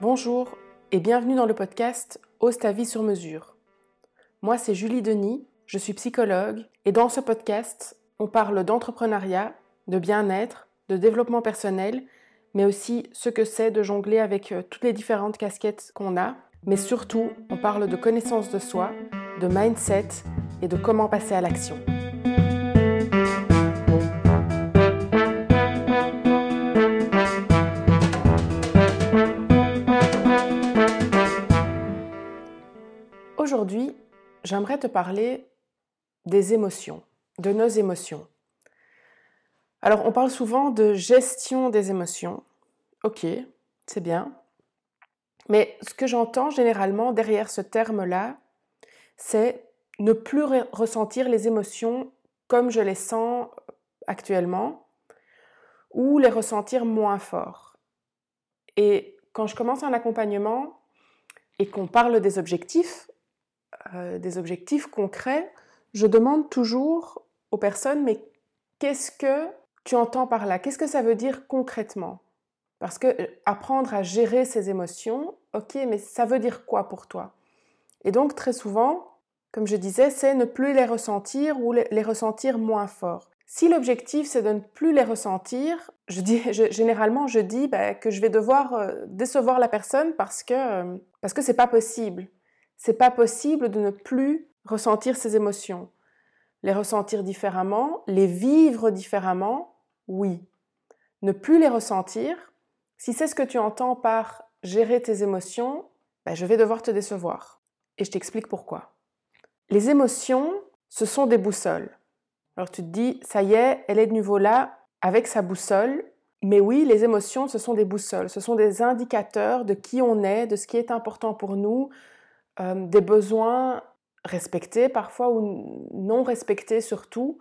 Bonjour et bienvenue dans le podcast Ose ta vie sur mesure. Moi, c'est Julie Denis, je suis psychologue et dans ce podcast, on parle d'entrepreneuriat, de bien-être, de développement personnel, mais aussi ce que c'est de jongler avec euh, toutes les différentes casquettes qu'on a. Mais surtout, on parle de connaissance de soi, de mindset et de comment passer à l'action. Aujourd'hui, j'aimerais te parler des émotions, de nos émotions. Alors, on parle souvent de gestion des émotions. Ok, c'est bien. Mais ce que j'entends généralement derrière ce terme-là, c'est ne plus ressentir les émotions comme je les sens actuellement ou les ressentir moins fort. Et quand je commence un accompagnement et qu'on parle des objectifs, euh, des objectifs concrets, je demande toujours aux personnes, mais qu'est-ce que tu entends par là Qu'est-ce que ça veut dire concrètement? Parce que euh, apprendre à gérer ses émotions, ok, mais ça veut dire quoi pour toi? Et donc très souvent, comme je disais, c'est ne plus les ressentir ou les ressentir moins fort. Si l'objectif c'est de ne plus les ressentir, généralement je dis bah, que je vais devoir euh, décevoir la personne parce que euh, parce que c'est pas possible. C'est pas possible de ne plus ressentir ces émotions. Les ressentir différemment, les vivre différemment, oui. Ne plus les ressentir, si c'est ce que tu entends par gérer tes émotions, ben, je vais devoir te décevoir. Et je t'explique pourquoi. Les émotions, ce sont des boussoles. Alors tu te dis, ça y est, elle est de nouveau là avec sa boussole. Mais oui, les émotions, ce sont des boussoles, ce sont des indicateurs de qui on est, de ce qui est important pour nous, euh, des besoins respectés parfois ou non respectés surtout,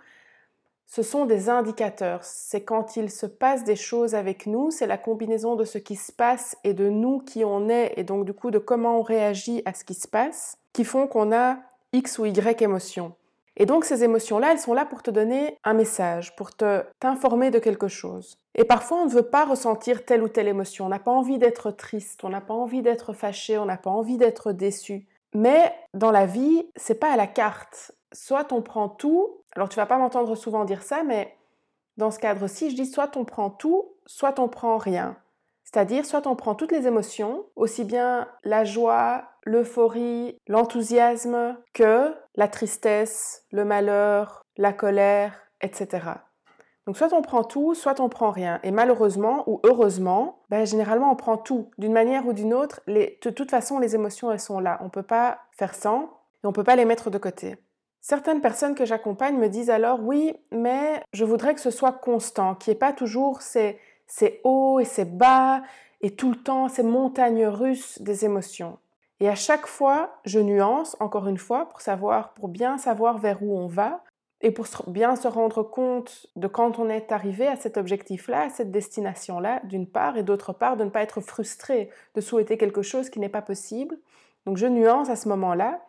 ce sont des indicateurs. C'est quand il se passe des choses avec nous, c'est la combinaison de ce qui se passe et de nous qui on est, et donc du coup de comment on réagit à ce qui se passe, qui font qu'on a X ou Y émotions. Et donc ces émotions-là, elles sont là pour te donner un message, pour te t'informer de quelque chose. Et parfois, on ne veut pas ressentir telle ou telle émotion. On n'a pas envie d'être triste, on n'a pas envie d'être fâché, on n'a pas envie d'être déçu. Mais dans la vie, c'est pas à la carte. Soit on prend tout alors tu vas pas m'entendre souvent dire ça, mais dans ce cadre-ci, je dis soit on prend tout, soit on prend rien. C'est-à-dire, soit on prend toutes les émotions, aussi bien la joie, l'euphorie, l'enthousiasme, que la tristesse, le malheur, la colère, etc. Donc soit on prend tout, soit on prend rien. Et malheureusement ou heureusement, ben, généralement on prend tout. D'une manière ou d'une autre, de toute façon les émotions elles sont là. On ne peut pas faire sans et on ne peut pas les mettre de côté. Certaines personnes que j'accompagne me disent alors oui, mais je voudrais que ce soit constant, qu'il n'y ait pas toujours ces, hauts et ces bas et tout le temps ces montagnes russes des émotions. Et à chaque fois, je nuance encore une fois pour savoir, pour bien savoir vers où on va et pour bien se rendre compte de quand on est arrivé à cet objectif-là, à cette destination-là, d'une part, et d'autre part, de ne pas être frustré, de souhaiter quelque chose qui n'est pas possible. Donc je nuance à ce moment-là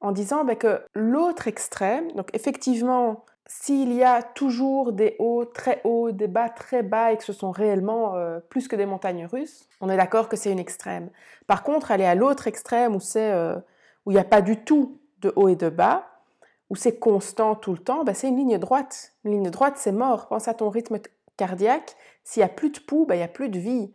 en disant ben, que l'autre extrême, donc effectivement, s'il y a toujours des hauts très hauts, des bas très bas et que ce sont réellement euh, plus que des montagnes russes, on est d'accord que c'est une extrême. Par contre, aller à l'autre extrême où c'est euh, où il n'y a pas du tout de haut et de bas, où c'est constant tout le temps, ben, c'est une ligne droite. Une ligne droite, c'est mort. Pense à ton rythme cardiaque. S'il n'y a plus de pouls, ben, il n'y a plus de vie.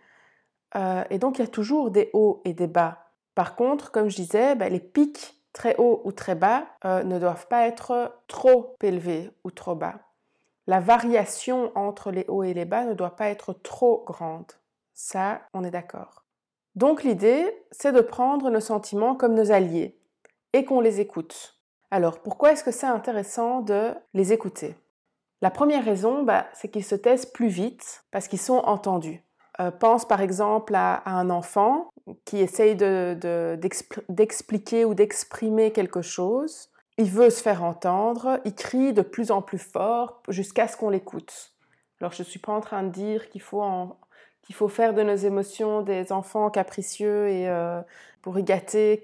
Euh, et donc, il y a toujours des hauts et des bas. Par contre, comme je disais, ben, les pics très haut ou très bas euh, ne doivent pas être trop élevés ou trop bas. La variation entre les hauts et les bas ne doit pas être trop grande. Ça, on est d'accord. Donc l'idée, c'est de prendre nos sentiments comme nos alliés et qu'on les écoute. Alors pourquoi est-ce que c'est intéressant de les écouter? La première raison, bah, c'est qu'ils se taisent plus vite parce qu'ils sont entendus. Euh, pense par exemple à, un enfant qui essaye d'expliquer ou d'exprimer quelque chose. Il veut se faire entendre, il crie de plus en plus fort jusqu'à ce qu'on l'écoute. Alors je ne suis pas en train de dire qu'il faut, faire de nos émotions des enfants capricieux et euh,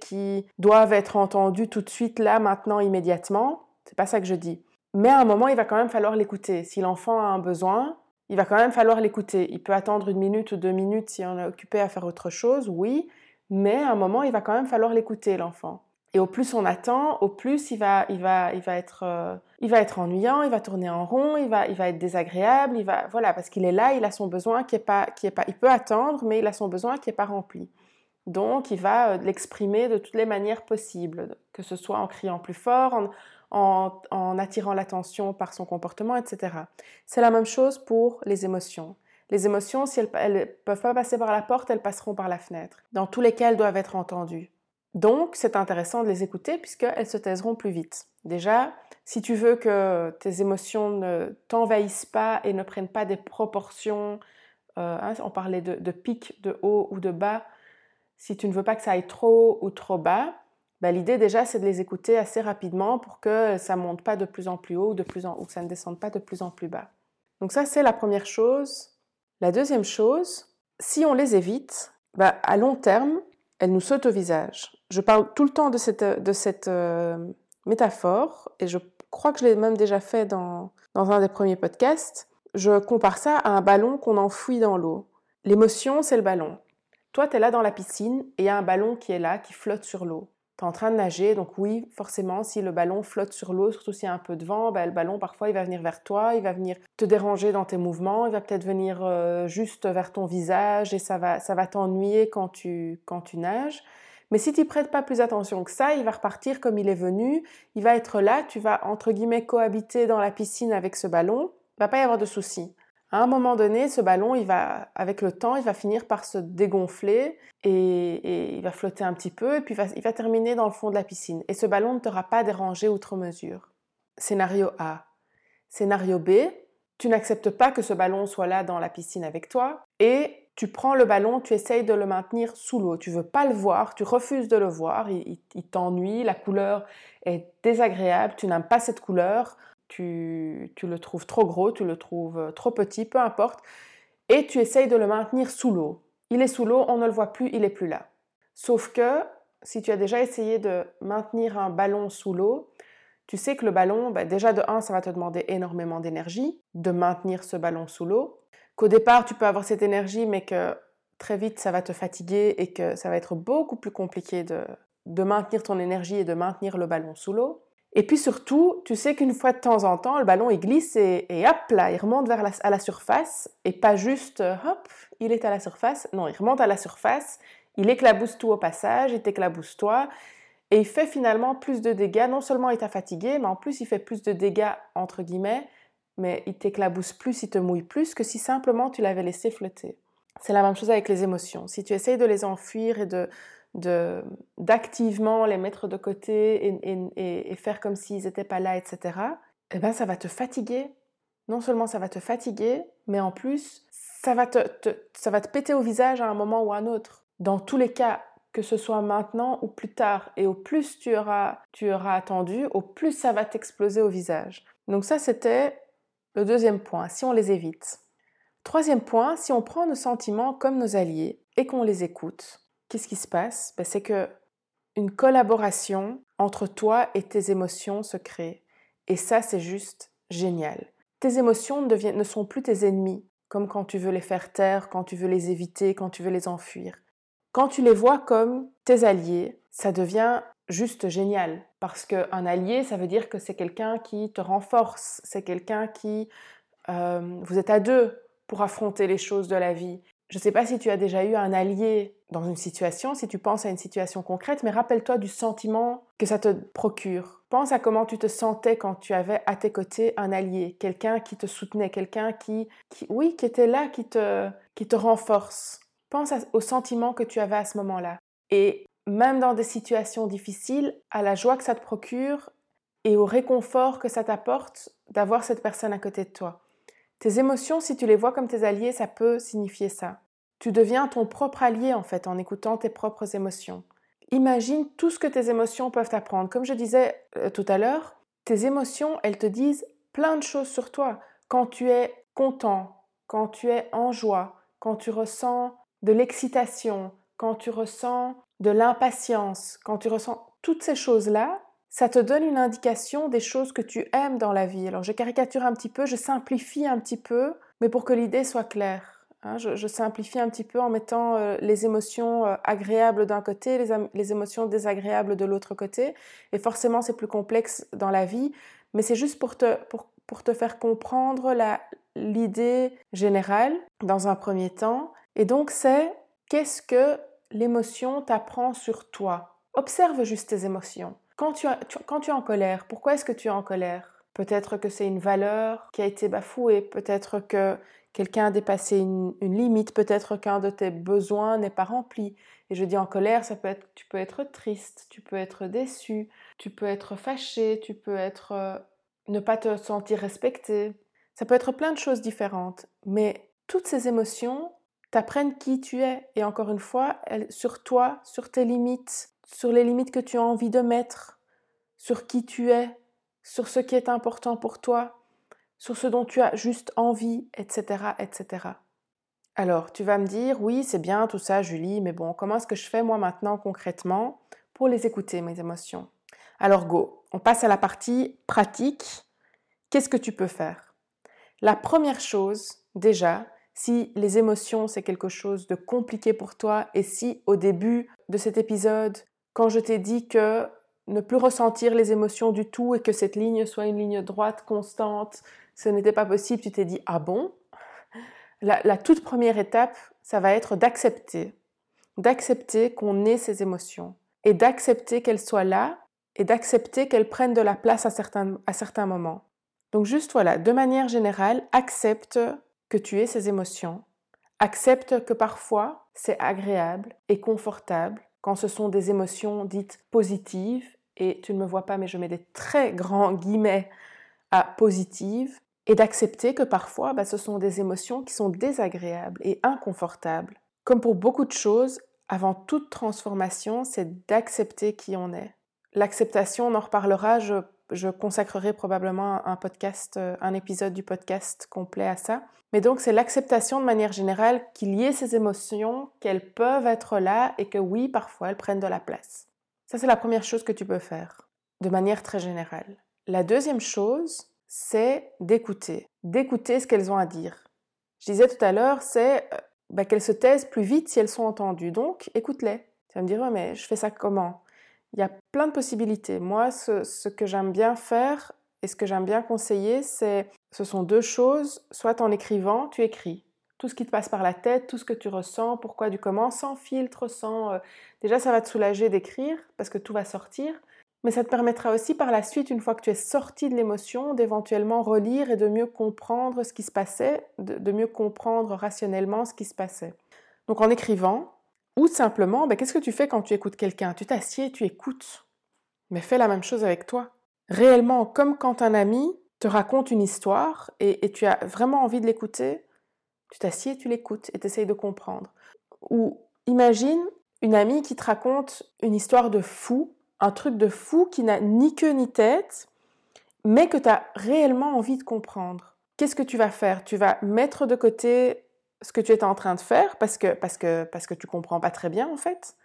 qui doivent être entendus tout de suite, là, maintenant, immédiatement. C'est pas ça que je dis. Mais à un moment, il va quand même falloir l'écouter. Si l'enfant a un besoin, il va quand même falloir l'écouter. Il peut attendre une minute ou deux minutes si on est occupé à faire autre chose, oui, mais à un moment, il va quand même falloir l'écouter, l'enfant. Et au plus on attend, au plus il va, il va, il va être, euh, il va être ennuyant, il va tourner en rond, il va, il va être désagréable, il va, voilà, parce qu'il est là, il a son besoin qui est pas, qui est pas, il peut attendre, mais il a son besoin qui est pas rempli. Donc, il va euh, l'exprimer de toutes les manières possibles, que ce soit en criant plus fort, en, en attirant l'attention par son comportement, etc. C'est la même chose pour les émotions. Les émotions, si elles ne peuvent pas passer par la porte, elles passeront par la fenêtre. Dans tous les cas, elles doivent être entendues. Donc, c'est intéressant de les écouter puisqu'elles se taiseront plus vite. Déjà, si tu veux que tes émotions ne t'envahissent pas et ne prennent pas des proportions, euh, hein, on parlait de, de pic, de haut ou de bas, si tu ne veux pas que ça aille trop haut ou trop bas, ben, l'idée déjà c'est de les écouter assez rapidement pour que ça monte pas de plus en plus haut ou, plus en, que ça ne descende pas de plus en plus bas. Donc ça c'est la première chose. La deuxième chose, si on les évite, ben, à long terme, elles nous sautent au visage. Je parle tout le temps de cette, de cette euh, métaphore et je crois que je l'ai même déjà fait dans, dans un des premiers podcasts. Je compare ça à un ballon qu'on enfouit dans l'eau. L'émotion, c'est le ballon. Toi, tu es là dans la piscine et il y a un ballon qui est là, qui flotte sur l'eau. Tu es en train de nager, donc oui, forcément, si le ballon flotte sur l'eau, surtout s'il y a un peu de vent, ben, le ballon, parfois, il va venir vers toi, il va venir te déranger dans tes mouvements, il va peut-être venir euh, juste vers ton visage et ça va, ça va t'ennuyer quand tu, quand tu nages. Mais si tu prêtes pas plus attention que ça, il va repartir comme il est venu, il va être là, tu vas, entre guillemets, cohabiter dans la piscine avec ce ballon, il va pas y avoir de souci à un moment donné, ce ballon, il va, avec le temps, il va finir par se dégonfler et, il va flotter un petit peu et puis il va, terminer dans le fond de la piscine. Et ce ballon ne t'aura pas dérangé outre mesure. Scénario A. Scénario B, tu n'acceptes pas que ce ballon soit là dans la piscine avec toi et tu prends le ballon, tu essayes de le maintenir sous l'eau. Tu veux pas le voir, tu refuses de le voir, il t'ennuie, la couleur est désagréable, tu n'aimes pas cette couleur tu, le trouves trop gros, tu le trouves euh, trop petit, peu importe, et tu essayes de le maintenir sous l'eau. Il est sous l'eau, on ne le voit plus, il est plus là. Sauf que si tu as déjà essayé de maintenir un ballon sous l'eau, tu sais que le ballon, bah, déjà de 1, ça va te demander énormément d'énergie de maintenir ce ballon sous l'eau, qu'au départ tu peux avoir cette énergie mais que très vite ça va te fatiguer et que ça va être beaucoup plus compliqué de maintenir ton énergie et de maintenir le ballon sous l'eau. Et puis surtout, tu sais qu'une fois de temps en temps, le ballon il glisse et, hop là, il remonte vers la, à la surface et pas juste euh, hop, il est à la surface. Non, il remonte à la surface, il éclabousse tout au passage, il t'éclabousse toi et il fait finalement plus de dégâts. Non seulement il t'a fatigué, mais en plus il fait plus de dégâts entre guillemets, mais il t'éclabousse plus, il te mouille plus que si simplement tu l'avais laissé flotter. C'est la même chose avec les émotions. Si tu essayes de les enfuir et de, d'activement les mettre de côté et, faire comme s'ils n'étaient pas là, etc., eh ben, ça va te fatiguer. Non seulement ça va te fatiguer, mais en plus, ça va te, ça va te péter au visage à un moment ou à un autre. Dans tous les cas, que ce soit maintenant ou plus tard, et au plus tu auras, tu auras attendu, au plus ça va t'exploser au visage. Donc ça, c'était le deuxième point, si on les évite. Troisième point, si on prend nos sentiments comme nos alliés et qu'on les écoute, qu'est-ce qui se passe? Ben, C'est que une collaboration entre toi et tes émotions se crée. Et ça, c'est juste génial. Tes émotions ne sont plus tes ennemis, comme quand tu veux les faire taire, quand tu veux les éviter, quand tu veux les enfuir. Quand tu les vois comme tes alliés, ça devient juste génial. Parce qu'un allié, ça veut dire que c'est quelqu'un qui te renforce, c'est quelqu'un qui... Euh, vous êtes à deux pour affronter les choses de la vie. Je ne sais pas si tu as déjà eu un allié dans une situation, si tu penses à une situation concrète, mais rappelle-toi du sentiment que ça te procure. Pense à comment tu te sentais quand tu avais à tes côtés un allié, quelqu'un qui te soutenait, quelqu'un qui, oui, qui était là, qui te, qui te renforce. Pense au sentiment que tu avais à ce moment-là. Et même dans des situations difficiles, à la joie que ça te procure et au réconfort que ça t'apporte d'avoir cette personne à côté de toi. Tes émotions, si tu les vois comme tes alliés, ça peut signifier ça. Tu deviens ton propre allié en fait en écoutant tes propres émotions. Imagine tout ce que tes émotions peuvent t'apprendre. Comme je disais euh, tout à l'heure, tes émotions, elles te disent plein de choses sur toi. Quand tu es content, quand tu es en joie, quand tu ressens de l'excitation, quand tu ressens de l'impatience, quand tu ressens toutes ces choses-là, ça te donne une indication des choses que tu aimes dans la vie. Alors je caricature un petit peu, je simplifie un petit peu, mais pour que l'idée soit claire. Hein, je, simplifie un petit peu en mettant euh, les émotions euh, agréables d'un côté, les, les, émotions désagréables de l'autre côté. Et forcément, c'est plus complexe dans la vie, mais c'est juste pour te, pour, pour te faire comprendre l'idée générale dans un premier temps. Et donc, c'est qu'est-ce que l'émotion t'apprend sur toi? Observe juste tes émotions. Quand tu, es en colère, pourquoi est-ce que tu es en colère? Peut-être que c'est une valeur qui a été bafouée, peut-être que quelqu'un a dépassé une, limite, peut-être qu'un de tes besoins n'est pas rempli. Et je dis en colère, ça peut être, tu peux être triste, tu peux être déçu, tu peux être fâché, tu peux être euh, ne pas te sentir respecté. Ça peut être plein de choses différentes, mais toutes ces émotions t'apprennent qui tu es. Et encore une fois, sur toi, sur tes limites, sur les limites que tu as envie de mettre, sur qui tu es, sur ce qui est important pour toi, sur ce dont tu as juste envie, etc., etc. Alors, tu vas me dire, oui, c'est bien tout ça, Julie, mais bon, comment est-ce que je fais moi maintenant concrètement pour les écouter, mes émotions? Alors, go, on passe à la partie pratique. Qu'est-ce que tu peux faire? La première chose, déjà, si les émotions, c'est quelque chose de compliqué pour toi, et si au début de cet épisode, quand je t'ai dit que ne plus ressentir les émotions du tout et que cette ligne soit une ligne droite constante, ce n'était pas possible, tu t'es dit ah bon? La, toute première étape, ça va être d'accepter, d'accepter qu'on ait ces émotions et d'accepter qu'elles soient là et d'accepter qu'elles prennent de la place à certains, à certains moments. Donc juste voilà, de manière générale, accepte que tu aies ces émotions, accepte que parfois c'est agréable et confortable quand ce sont des émotions dites positives, et tu ne me vois pas mais je mets des très grands guillemets à positives, et d'accepter que parfois, bah, ce sont des émotions qui sont désagréables et inconfortables. Comme pour beaucoup de choses, avant toute transformation, c'est d'accepter qui on est. L'acceptation, on en reparlera, je, je, consacrerai probablement un podcast, euh, un épisode du podcast complet à ça. Mais donc, c'est l'acceptation de manière générale qu'il y ait ces émotions, qu'elles peuvent être là et que oui, parfois, elles prennent de la place. Ça, c'est la première chose que tu peux faire, de manière très générale. La deuxième chose, c'est d'écouter, d'écouter ce qu'elles ont à dire. Je disais tout à l'heure, c'est euh, bah, qu'elles se taisent plus vite si elles sont entendues. Donc, écoute-les. Tu vas me dire, mais je fais ça comment? Il y a plein de possibilités. Moi, ce, que j'aime bien faire et ce que j'aime bien conseiller, c'est, ce sont deux choses. Soit en écrivant, tu écris tout ce qui te passe par la tête, tout ce que tu ressens, pourquoi, du comment, sans filtre, sans... Euh, déjà, ça va te soulager d'écrire parce que tout va sortir mais ça te permettra aussi par la suite, une fois que tu es sorti de l'émotion, d'éventuellement relire et de mieux comprendre ce qui se passait, de, mieux comprendre rationnellement ce qui se passait. Donc en écrivant, ou simplement, ben, qu'est-ce que tu fais quand tu écoutes quelqu'un? Tu t'assieds, tu écoutes. Mais fais la même chose avec toi. Réellement, comme quand un ami te raconte une histoire et, tu as vraiment envie de l'écouter, tu t'assieds, tu l'écoutes et tu essayes de comprendre. Ou imagine une amie qui te raconte une histoire de fou un truc de fou qui n'a ni queue ni tête, mais que tu as réellement envie de comprendre. Qu'est-ce que tu vas faire? Tu vas mettre de côté ce que tu étais en train de faire parce que, parce que, parce que tu comprends pas très bien en fait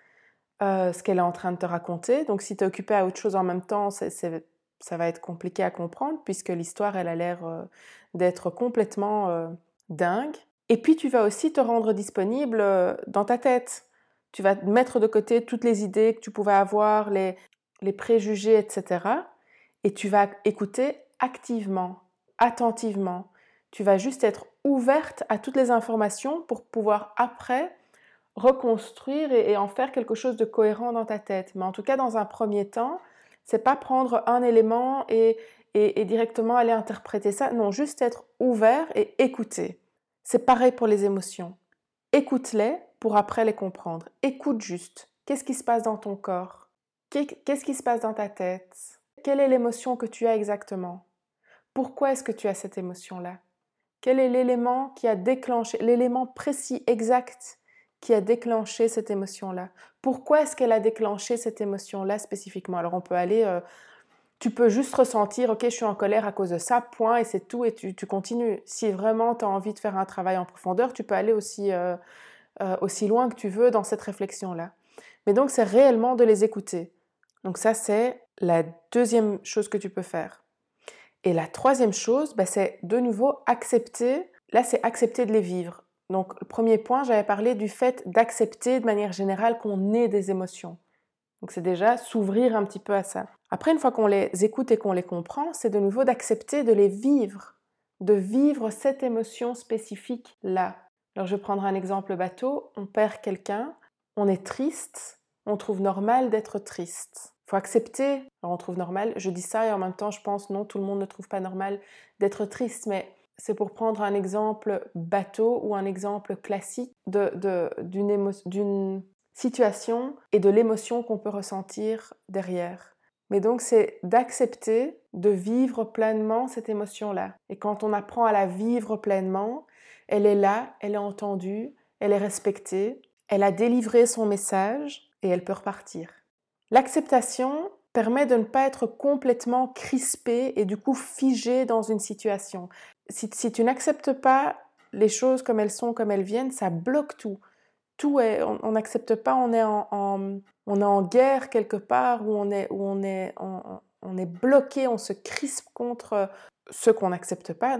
euh, ce qu'elle est en train de te raconter. Donc si tu es occupé à autre chose en même temps, ça va être compliqué à comprendre puisque l'histoire, elle a l'air euh, d'être complètement euh, dingue. Et puis tu vas aussi te rendre disponible dans ta tête tu vas mettre de côté toutes les idées que tu pouvais avoir, les, les préjugés, etc. Et tu vas écouter activement, attentivement. Tu vas juste être ouverte à toutes les informations pour pouvoir après reconstruire et, en faire quelque chose de cohérent dans ta tête. Mais en tout cas, dans un premier temps, c'est pas prendre un élément et, et directement aller interpréter ça. Non, juste être ouvert et écouter. C'est pareil pour les émotions. Écoute-les pour après les comprendre. Écoute juste. Qu'est-ce qui se passe dans ton corps? Qu'est-ce qui se passe dans ta tête? Quelle est l'émotion que tu as exactement? Pourquoi est-ce que tu as cette émotion-là? Quel est l'élément qui a déclenché, l'élément précis, exact qui a déclenché cette émotion-là? Pourquoi est-ce qu'elle a déclenché cette émotion-là spécifiquement? Alors on peut aller, euh, tu peux juste ressentir, ok, je suis en colère à cause de ça, point, et c'est tout, et tu, continues. Si vraiment tu as envie de faire un travail en profondeur, tu peux aller aussi, euh, euh, aussi loin que tu veux dans cette réflexion-là. Mais donc, c'est réellement de les écouter. Donc ça, c'est la deuxième chose que tu peux faire. Et la troisième chose, bah, c'est de nouveau accepter. Là, c'est accepter de les vivre. Donc, le premier point, j'avais parlé du fait d'accepter de manière générale qu'on ait des émotions. Donc c'est déjà s'ouvrir un petit peu à ça. Après, une fois qu'on les écoute et qu'on les comprend, c'est de nouveau d'accepter de les vivre, de vivre cette émotion spécifique-là. Alors je vais prendre un exemple bateau, on perd quelqu'un, on est triste, on trouve normal d'être triste. Accepter, on trouve normal, je dis ça et en même temps je pense non, tout le monde ne trouve pas normal d'être triste, mais c'est pour prendre un exemple bateau ou un exemple classique d'une situation et de l'émotion qu'on peut ressentir derrière. Mais donc c'est d'accepter de vivre pleinement cette émotion-là. Et quand on apprend à la vivre pleinement, elle est là, elle est entendue, elle est respectée, elle a délivré son message et elle peut repartir. L'acceptation permet de ne pas être complètement crispé et du coup figé dans une situation. Si, tu n'acceptes pas les choses comme elles sont, comme elles viennent, ça bloque tout tout est, on n'accepte pas, on est en, on est en guerre quelque part, où on est, où on est, on, est bloqué, on se crispe contre ce qu'on n'accepte pas,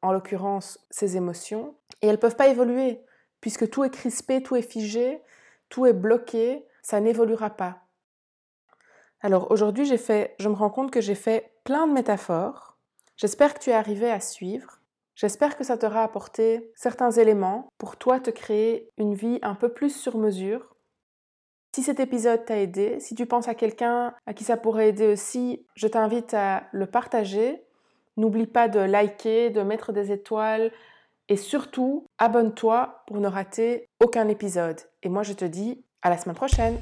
en l'occurrence ces émotions, et elles ne peuvent pas évoluer, puisque tout est crispé, tout est figé, tout est bloqué, ça n'évoluera pas. Alors aujourd'hui, j'ai fait, je me rends compte que j'ai fait plein de métaphores. J'espère que tu es arrivé à suivre. J'espère que ça t'aura apporté certains éléments pour toi te créer une vie un peu plus sur mesure. Si cet épisode t'a aidé, si tu penses à quelqu'un à qui ça pourrait aider aussi, je t'invite à le partager. N'oublie pas de liker, de mettre des étoiles et surtout, abonne-toi pour ne rater aucun épisode. Et moi, je te dis à la semaine prochaine.